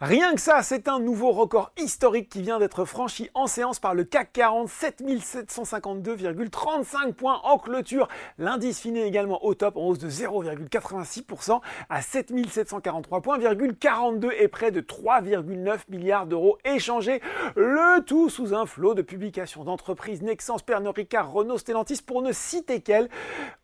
Rien que ça, c'est un nouveau record historique qui vient d'être franchi en séance par le CAC 40, 7752,35 points en clôture. L'indice finit également au top en hausse de 0,86% à 7743 points, 42 et près de 3,9 milliards d'euros échangés. Le tout sous un flot de publications d'entreprises Nexans, Pernod Ricard, Renault, Stellantis pour ne citer qu'elles.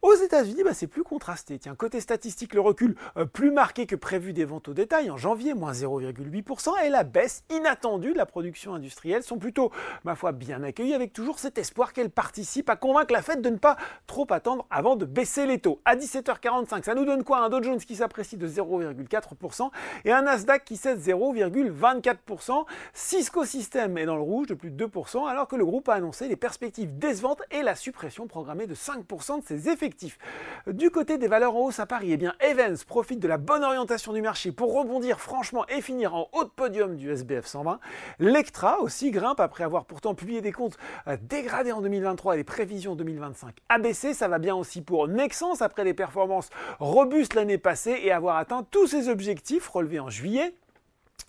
Aux États-Unis, bah, c'est plus contrasté. Tiens, côté statistique, le recul euh, plus marqué que prévu des ventes au détail en janvier, moins 0,8% et la baisse inattendue de la production industrielle sont plutôt, ma foi, bien accueillies avec toujours cet espoir qu'elle participe à convaincre la Fed de ne pas trop attendre avant de baisser les taux. À 17h45, ça nous donne quoi? Un Dow Jones qui s'apprécie de 0,4% et un Nasdaq qui cède 0,24%. Cisco System est dans le rouge de plus de 2% alors que le groupe a annoncé les perspectives décevantes et la suppression programmée de 5% de ses effectifs. Du côté des valeurs en hausse à Paris, eh bien Evans profite de la bonne orientation du marché pour rebondir franchement et finir en haut de podium du SBF 120. L'Ectra aussi grimpe après avoir pourtant publié des comptes euh, dégradés en 2023 et les prévisions 2025 abaissées. Ça va bien aussi pour Nexens après les performances robustes l'année passée et avoir atteint tous ses objectifs relevés en juillet.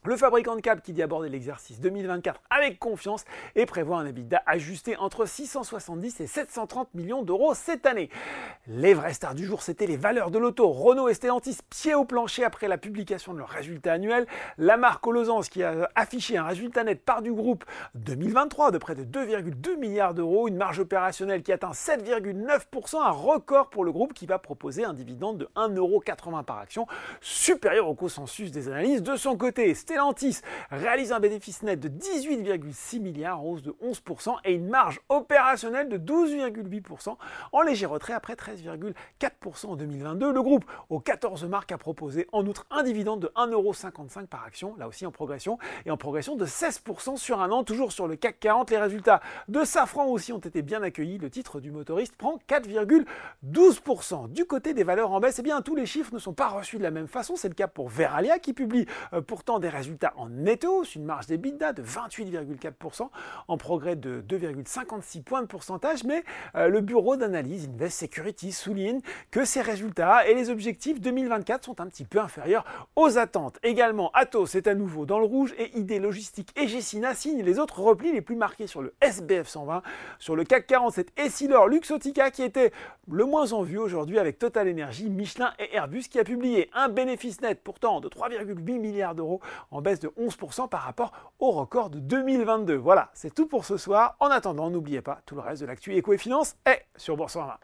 Le fabricant de câbles qui dit aborder l'exercice 2024 avec confiance et prévoit un EBITDA ajusté entre 670 et 730 millions d'euros cette année. Les vrais stars du jour, c'était les valeurs de l'auto. Renault et Stellantis pied au plancher après la publication de leurs résultats annuels. La marque Olosans qui a affiché un résultat net par du groupe 2023 de près de 2,2 milliards d'euros, une marge opérationnelle qui atteint 7,9%, un record pour le groupe qui va proposer un dividende de 1,80€ par action, supérieur au consensus des analyses. De son côté, Stellantis réalise un bénéfice net de 18,6 milliards, hausse de 11%, et une marge opérationnelle de 12,8%, en léger retrait après 13,4% en 2022. Le groupe, aux 14 marques, a proposé en outre un dividende de 1,55€ par action, là aussi en progression, et en progression de 16% sur un an, toujours sur le CAC 40. Les résultats de Safran aussi ont été bien accueillis. Le titre du motoriste prend 4,12%. Du côté des valeurs en baisse, eh bien, tous les chiffres ne sont pas reçus de la même façon. C'est le cas pour Veralia qui publie euh, pourtant des résultats résultat en net hausse, une marge d'EBITDA de 28,4%, en progrès de 2,56 points de pourcentage, mais euh, le bureau d'analyse Invest Security souligne que ces résultats et les objectifs 2024 sont un petit peu inférieurs aux attentes. Également, Atos est à nouveau dans le rouge et ID Logistique et Gessina signent les autres replis les plus marqués sur le SBF 120. Sur le CAC 40, c'est Essilor Luxotica qui était le moins en vue aujourd'hui avec Total Energy, Michelin et Airbus qui a publié un bénéfice net pourtant de 3,8 milliards d'euros en baisse de 11% par rapport au record de 2022. Voilà, c'est tout pour ce soir. En attendant, n'oubliez pas, tout le reste de l'actu éco et finance est sur Boursorama.